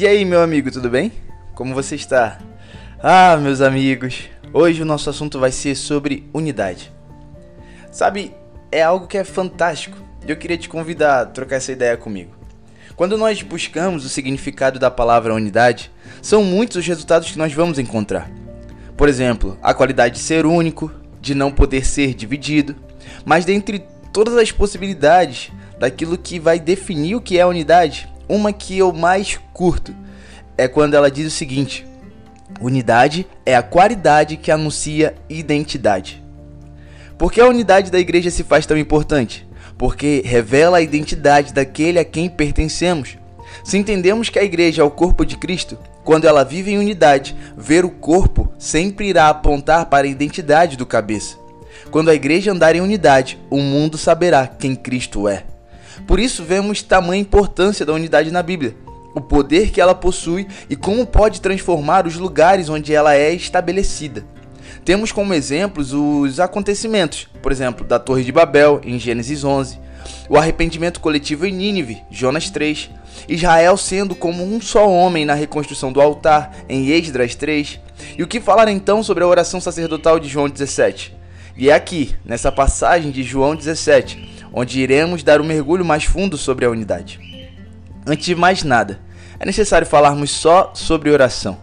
E aí, meu amigo, tudo bem? Como você está? Ah, meus amigos, hoje o nosso assunto vai ser sobre unidade. Sabe, é algo que é fantástico e eu queria te convidar a trocar essa ideia comigo. Quando nós buscamos o significado da palavra unidade, são muitos os resultados que nós vamos encontrar. Por exemplo, a qualidade de ser único, de não poder ser dividido, mas dentre todas as possibilidades daquilo que vai definir o que é unidade, uma que eu mais curto é quando ela diz o seguinte: unidade é a qualidade que anuncia identidade. Por que a unidade da igreja se faz tão importante? Porque revela a identidade daquele a quem pertencemos. Se entendemos que a igreja é o corpo de Cristo, quando ela vive em unidade, ver o corpo sempre irá apontar para a identidade do cabeça. Quando a igreja andar em unidade, o mundo saberá quem Cristo é. Por isso vemos tamanha importância da unidade na Bíblia, o poder que ela possui e como pode transformar os lugares onde ela é estabelecida. Temos como exemplos os acontecimentos, por exemplo, da Torre de Babel, em Gênesis 11, o arrependimento coletivo em Nínive, Jonas 3, Israel sendo como um só homem na reconstrução do altar, em Esdras 3, e o que falar então sobre a oração sacerdotal de João 17. E é aqui, nessa passagem de João 17, onde iremos dar um mergulho mais fundo sobre a unidade. Antes de mais nada, é necessário falarmos só sobre oração.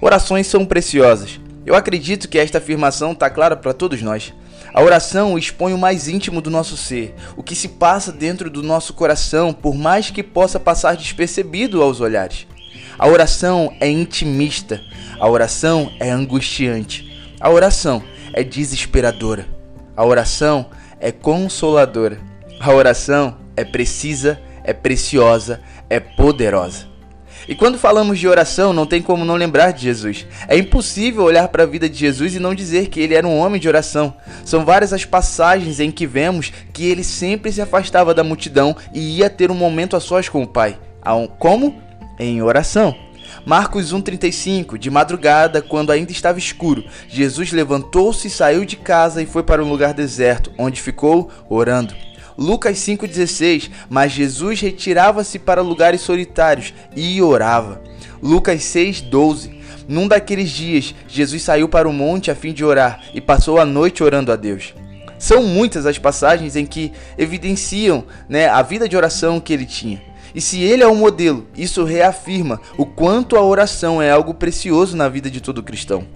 Orações são preciosas. Eu acredito que esta afirmação está clara para todos nós. A oração expõe o mais íntimo do nosso ser, o que se passa dentro do nosso coração, por mais que possa passar despercebido aos olhares. A oração é intimista, a oração é angustiante, a oração é desesperadora, a oração é consoladora. A oração é precisa, é preciosa, é poderosa. E quando falamos de oração, não tem como não lembrar de Jesus. É impossível olhar para a vida de Jesus e não dizer que ele era um homem de oração. São várias as passagens em que vemos que ele sempre se afastava da multidão e ia ter um momento a sós com o Pai. Como? Em oração. Marcos 1,35 De madrugada, quando ainda estava escuro, Jesus levantou-se, saiu de casa e foi para um lugar deserto, onde ficou orando. Lucas 5,16 Mas Jesus retirava-se para lugares solitários e orava. Lucas 6,12 Num daqueles dias, Jesus saiu para o monte a fim de orar e passou a noite orando a Deus. São muitas as passagens em que evidenciam né, a vida de oração que ele tinha. E se ele é o modelo, isso reafirma o quanto a oração é algo precioso na vida de todo cristão.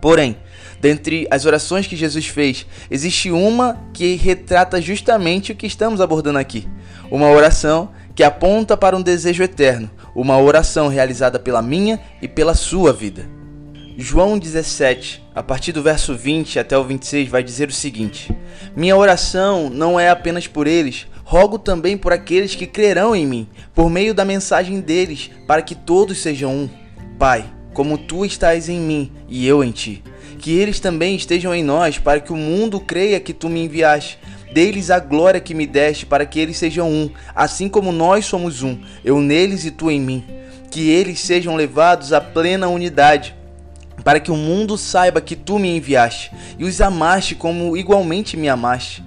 Porém, dentre as orações que Jesus fez, existe uma que retrata justamente o que estamos abordando aqui. Uma oração que aponta para um desejo eterno, uma oração realizada pela minha e pela sua vida. João 17, a partir do verso 20 até o 26, vai dizer o seguinte: Minha oração não é apenas por eles, rogo também por aqueles que crerão em mim, por meio da mensagem deles, para que todos sejam um. Pai, como tu estás em mim e eu em ti, que eles também estejam em nós, para que o mundo creia que tu me enviaste. Deles a glória que me deste, para que eles sejam um, assim como nós somos um, eu neles e tu em mim. Que eles sejam levados à plena unidade, para que o mundo saiba que tu me enviaste e os amaste como igualmente me amaste.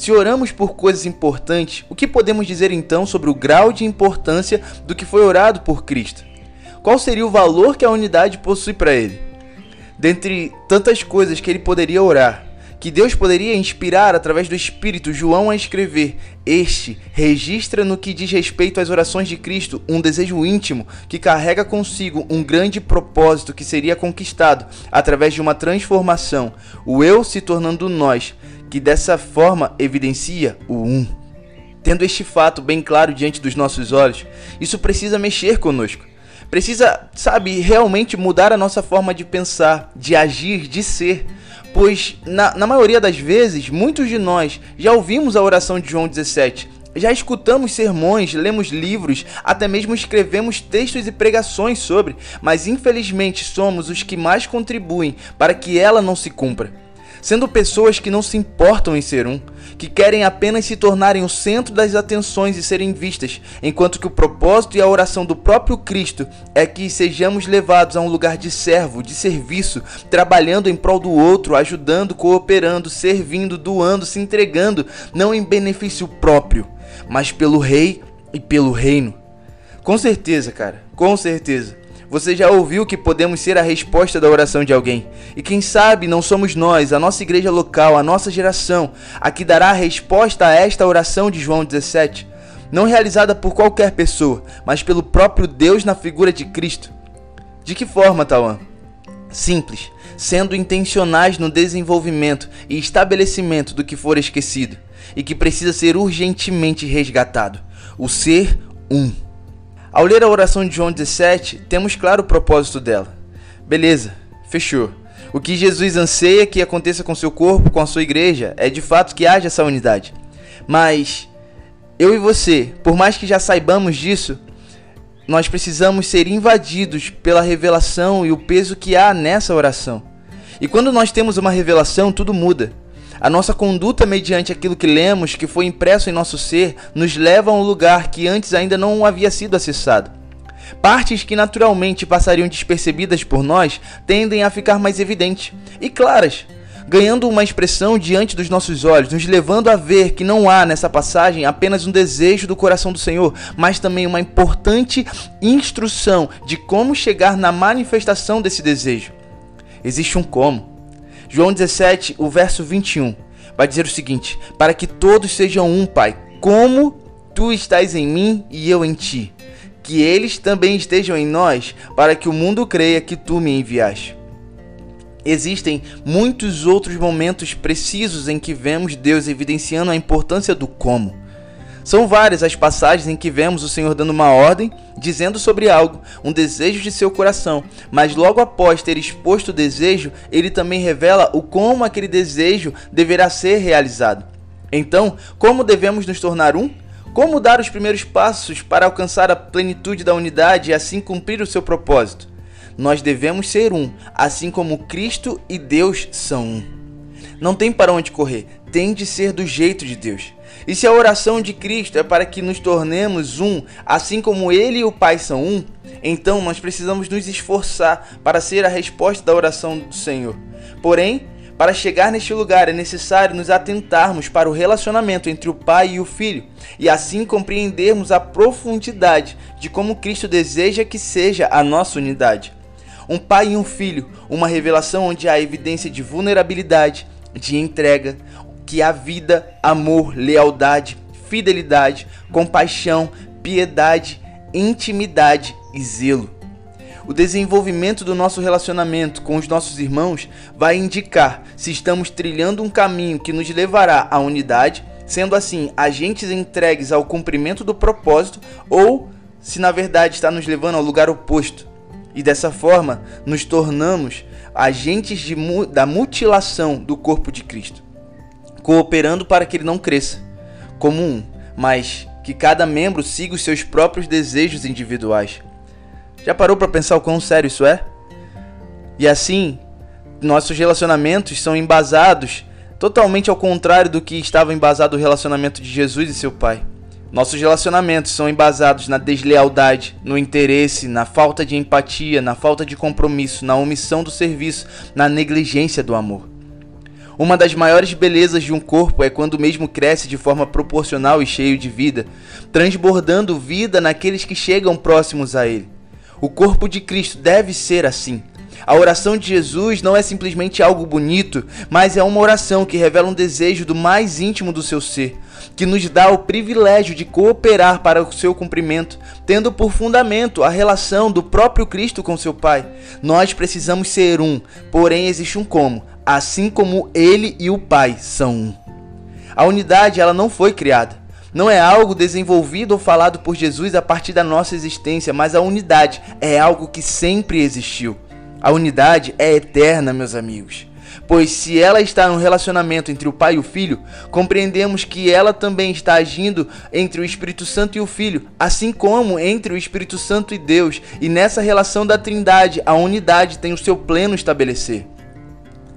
Se oramos por coisas importantes, o que podemos dizer então sobre o grau de importância do que foi orado por Cristo? Qual seria o valor que a unidade possui para ele? Dentre tantas coisas que ele poderia orar, que Deus poderia inspirar através do Espírito João a escrever, este registra no que diz respeito às orações de Cristo um desejo íntimo que carrega consigo um grande propósito que seria conquistado através de uma transformação, o eu se tornando nós, que dessa forma evidencia o um. Tendo este fato bem claro diante dos nossos olhos, isso precisa mexer conosco. Precisa, sabe, realmente mudar a nossa forma de pensar, de agir, de ser. Pois, na, na maioria das vezes, muitos de nós já ouvimos a oração de João 17 Já escutamos sermões, lemos livros, até mesmo escrevemos textos e pregações sobre, mas infelizmente somos os que mais contribuem para que ela não se cumpra. Sendo pessoas que não se importam em ser um, que querem apenas se tornarem o centro das atenções e serem vistas, enquanto que o propósito e a oração do próprio Cristo é que sejamos levados a um lugar de servo, de serviço, trabalhando em prol do outro, ajudando, cooperando, servindo, doando, se entregando, não em benefício próprio mas pelo rei e pelo reino. Com certeza, cara, com certeza. Você já ouviu que podemos ser a resposta da oração de alguém. E quem sabe não somos nós, a nossa igreja local, a nossa geração, a que dará a resposta a esta oração de João 17. Não realizada por qualquer pessoa, mas pelo próprio Deus na figura de Cristo. De que forma, Tawan? Simples, sendo intencionais no desenvolvimento e estabelecimento do que for esquecido e que precisa ser urgentemente resgatado: o ser um. Ao ler a oração de João 17, temos claro o propósito dela. Beleza, fechou. O que Jesus anseia que aconteça com seu corpo, com a sua igreja, é de fato que haja essa unidade. Mas eu e você, por mais que já saibamos disso, nós precisamos ser invadidos pela revelação e o peso que há nessa oração. E quando nós temos uma revelação, tudo muda. A nossa conduta mediante aquilo que lemos, que foi impresso em nosso ser, nos leva a um lugar que antes ainda não havia sido acessado. Partes que naturalmente passariam despercebidas por nós tendem a ficar mais evidentes e claras, ganhando uma expressão diante dos nossos olhos, nos levando a ver que não há nessa passagem apenas um desejo do coração do Senhor, mas também uma importante instrução de como chegar na manifestação desse desejo. Existe um como. João 17, o verso 21, vai dizer o seguinte: Para que todos sejam um, Pai, como tu estás em mim e eu em ti, que eles também estejam em nós, para que o mundo creia que tu me enviaste. Existem muitos outros momentos precisos em que vemos Deus evidenciando a importância do como. São várias as passagens em que vemos o Senhor dando uma ordem, dizendo sobre algo, um desejo de seu coração, mas logo após ter exposto o desejo, ele também revela o como aquele desejo deverá ser realizado. Então, como devemos nos tornar um? Como dar os primeiros passos para alcançar a plenitude da unidade e assim cumprir o seu propósito? Nós devemos ser um, assim como Cristo e Deus são um. Não tem para onde correr, tem de ser do jeito de Deus. E se a oração de Cristo é para que nos tornemos um, assim como Ele e o Pai são um, então nós precisamos nos esforçar para ser a resposta da oração do Senhor. Porém, para chegar neste lugar é necessário nos atentarmos para o relacionamento entre o Pai e o Filho e assim compreendermos a profundidade de como Cristo deseja que seja a nossa unidade. Um pai e um filho, uma revelação onde há evidência de vulnerabilidade, de entrega, que há vida, amor, lealdade, fidelidade, compaixão, piedade, intimidade e zelo. O desenvolvimento do nosso relacionamento com os nossos irmãos vai indicar se estamos trilhando um caminho que nos levará à unidade, sendo assim agentes entregues ao cumprimento do propósito, ou se na verdade está nos levando ao lugar oposto. E dessa forma nos tornamos agentes de, da mutilação do corpo de Cristo cooperando para que ele não cresça como um, mas que cada membro siga os seus próprios desejos individuais. Já parou para pensar o quão sério isso é? E assim, nossos relacionamentos são embasados totalmente ao contrário do que estava embasado o relacionamento de Jesus e seu Pai. Nossos relacionamentos são embasados na deslealdade, no interesse, na falta de empatia, na falta de compromisso, na omissão do serviço, na negligência do amor. Uma das maiores belezas de um corpo é quando mesmo cresce de forma proporcional e cheio de vida, transbordando vida naqueles que chegam próximos a ele. O corpo de Cristo deve ser assim. A oração de Jesus não é simplesmente algo bonito, mas é uma oração que revela um desejo do mais íntimo do seu ser, que nos dá o privilégio de cooperar para o seu cumprimento, tendo por fundamento a relação do próprio Cristo com seu Pai. Nós precisamos ser um, porém existe um como, assim como ele e o Pai são um. A unidade ela não foi criada. Não é algo desenvolvido ou falado por Jesus a partir da nossa existência, mas a unidade é algo que sempre existiu. A unidade é eterna, meus amigos. Pois se ela está no relacionamento entre o Pai e o Filho, compreendemos que ela também está agindo entre o Espírito Santo e o Filho, assim como entre o Espírito Santo e Deus, e nessa relação da Trindade, a unidade tem o seu pleno estabelecer.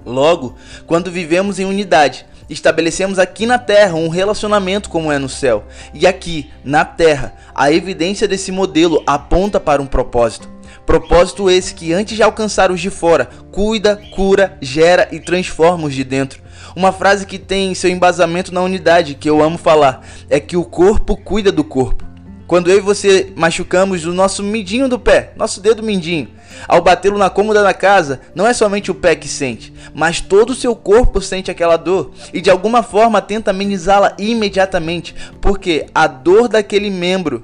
Logo, quando vivemos em unidade, estabelecemos aqui na terra um relacionamento como é no céu. E aqui, na terra, a evidência desse modelo aponta para um propósito. Propósito esse que, antes de alcançar os de fora, cuida, cura, gera e transforma os de dentro. Uma frase que tem seu embasamento na unidade, que eu amo falar, é que o corpo cuida do corpo. Quando eu e você machucamos o nosso mindinho do pé, nosso dedo mindinho, ao batê-lo na cômoda da casa, não é somente o pé que sente, mas todo o seu corpo sente aquela dor e de alguma forma tenta amenizá-la imediatamente, porque a dor daquele membro,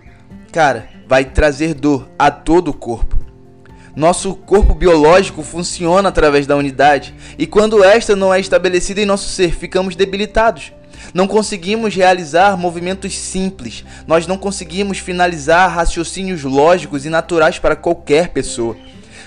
cara, vai trazer dor a todo o corpo. Nosso corpo biológico funciona através da unidade, e quando esta não é estabelecida em nosso ser, ficamos debilitados. Não conseguimos realizar movimentos simples, nós não conseguimos finalizar raciocínios lógicos e naturais para qualquer pessoa.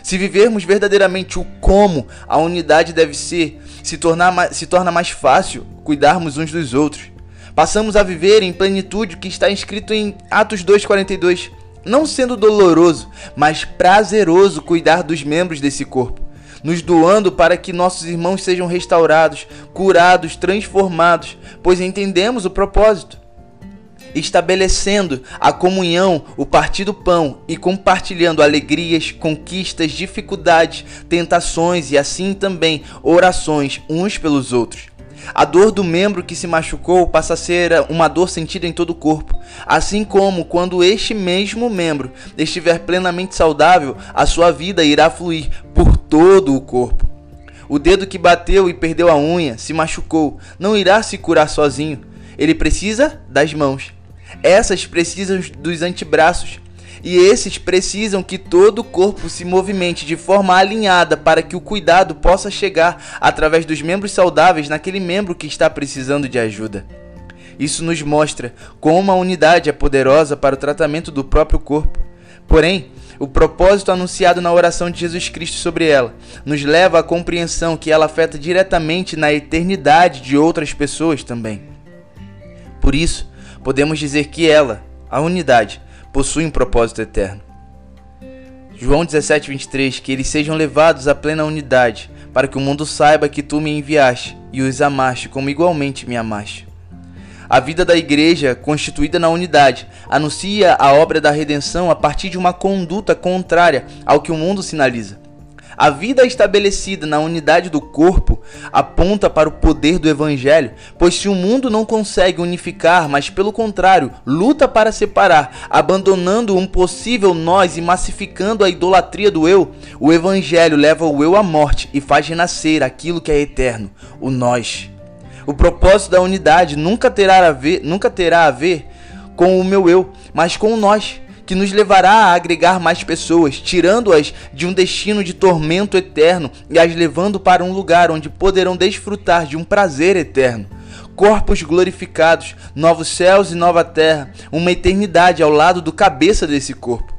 Se vivermos verdadeiramente o como a unidade deve ser, se, tornar, se torna mais fácil cuidarmos uns dos outros. Passamos a viver em plenitude que está escrito em Atos 2,42 não sendo doloroso, mas prazeroso cuidar dos membros desse corpo, nos doando para que nossos irmãos sejam restaurados, curados, transformados, pois entendemos o propósito. Estabelecendo a comunhão, o partir do pão e compartilhando alegrias, conquistas, dificuldades, tentações e assim também orações uns pelos outros a dor do membro que se machucou passa a ser uma dor sentida em todo o corpo, assim como quando este mesmo membro estiver plenamente saudável, a sua vida irá fluir por todo o corpo. O dedo que bateu e perdeu a unha, se machucou, não irá se curar sozinho. Ele precisa das mãos. Essas precisam dos antebraços e esses precisam que todo o corpo se movimente de forma alinhada para que o cuidado possa chegar através dos membros saudáveis naquele membro que está precisando de ajuda. Isso nos mostra como a unidade é poderosa para o tratamento do próprio corpo. Porém, o propósito anunciado na oração de Jesus Cristo sobre ela nos leva à compreensão que ela afeta diretamente na eternidade de outras pessoas também. Por isso, podemos dizer que ela, a unidade, possui um propósito eterno. João 17, 23, que eles sejam levados à plena unidade, para que o mundo saiba que tu me enviaste e os amaste como igualmente me amaste. A vida da igreja, constituída na unidade, anuncia a obra da redenção a partir de uma conduta contrária ao que o mundo sinaliza. A vida estabelecida na unidade do corpo aponta para o poder do evangelho, pois se o mundo não consegue unificar, mas pelo contrário, luta para separar, abandonando um possível nós e massificando a idolatria do eu, o evangelho leva o eu à morte e faz renascer aquilo que é eterno, o nós. O propósito da unidade nunca terá a ver, nunca terá a ver com o meu eu, mas com o nós que nos levará a agregar mais pessoas, tirando-as de um destino de tormento eterno e as levando para um lugar onde poderão desfrutar de um prazer eterno. Corpos glorificados, novos céus e nova terra, uma eternidade ao lado do cabeça desse corpo.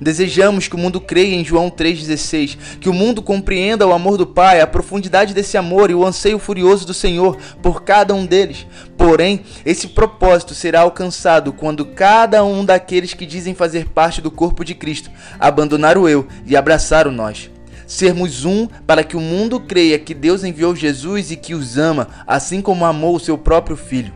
Desejamos que o mundo creia em João 3,16, que o mundo compreenda o amor do Pai, a profundidade desse amor e o anseio furioso do Senhor por cada um deles. Porém, esse propósito será alcançado quando cada um daqueles que dizem fazer parte do corpo de Cristo abandonar o eu e abraçar o nós. Sermos um para que o mundo creia que Deus enviou Jesus e que os ama, assim como amou o seu próprio Filho.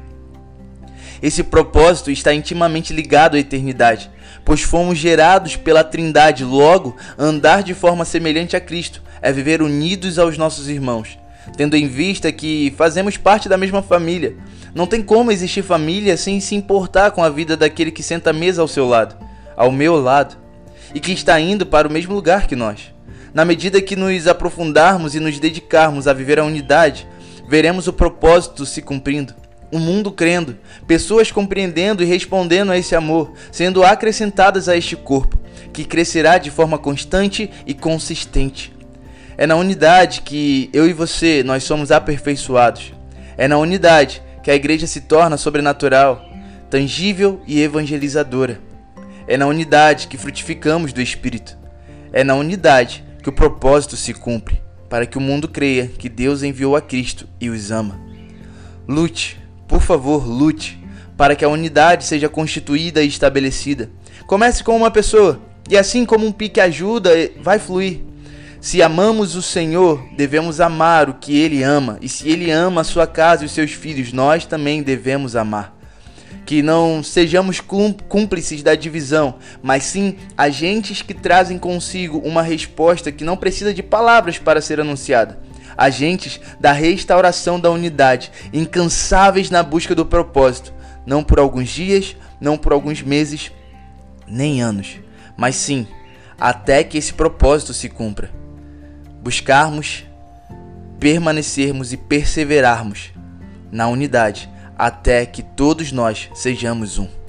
Esse propósito está intimamente ligado à eternidade pois fomos gerados pela Trindade, logo, andar de forma semelhante a Cristo é viver unidos aos nossos irmãos, tendo em vista que fazemos parte da mesma família. Não tem como existir família sem se importar com a vida daquele que senta à mesa ao seu lado, ao meu lado, e que está indo para o mesmo lugar que nós. Na medida que nos aprofundarmos e nos dedicarmos a viver a unidade, veremos o propósito se cumprindo um mundo crendo, pessoas compreendendo e respondendo a esse amor, sendo acrescentadas a este corpo, que crescerá de forma constante e consistente. É na unidade que eu e você nós somos aperfeiçoados. É na unidade que a igreja se torna sobrenatural, tangível e evangelizadora. É na unidade que frutificamos do Espírito. É na unidade que o propósito se cumpre. para que o mundo creia que Deus enviou a Cristo e os ama. Lute, por favor, lute, para que a unidade seja constituída e estabelecida. Comece com uma pessoa, e assim como um pique ajuda, vai fluir. Se amamos o Senhor, devemos amar o que Ele ama, e se Ele ama a sua casa e os seus filhos, nós também devemos amar. Que não sejamos cúmplices da divisão, mas sim agentes que trazem consigo uma resposta que não precisa de palavras para ser anunciada. Agentes da restauração da unidade, incansáveis na busca do propósito, não por alguns dias, não por alguns meses, nem anos, mas sim até que esse propósito se cumpra buscarmos, permanecermos e perseverarmos na unidade até que todos nós sejamos um.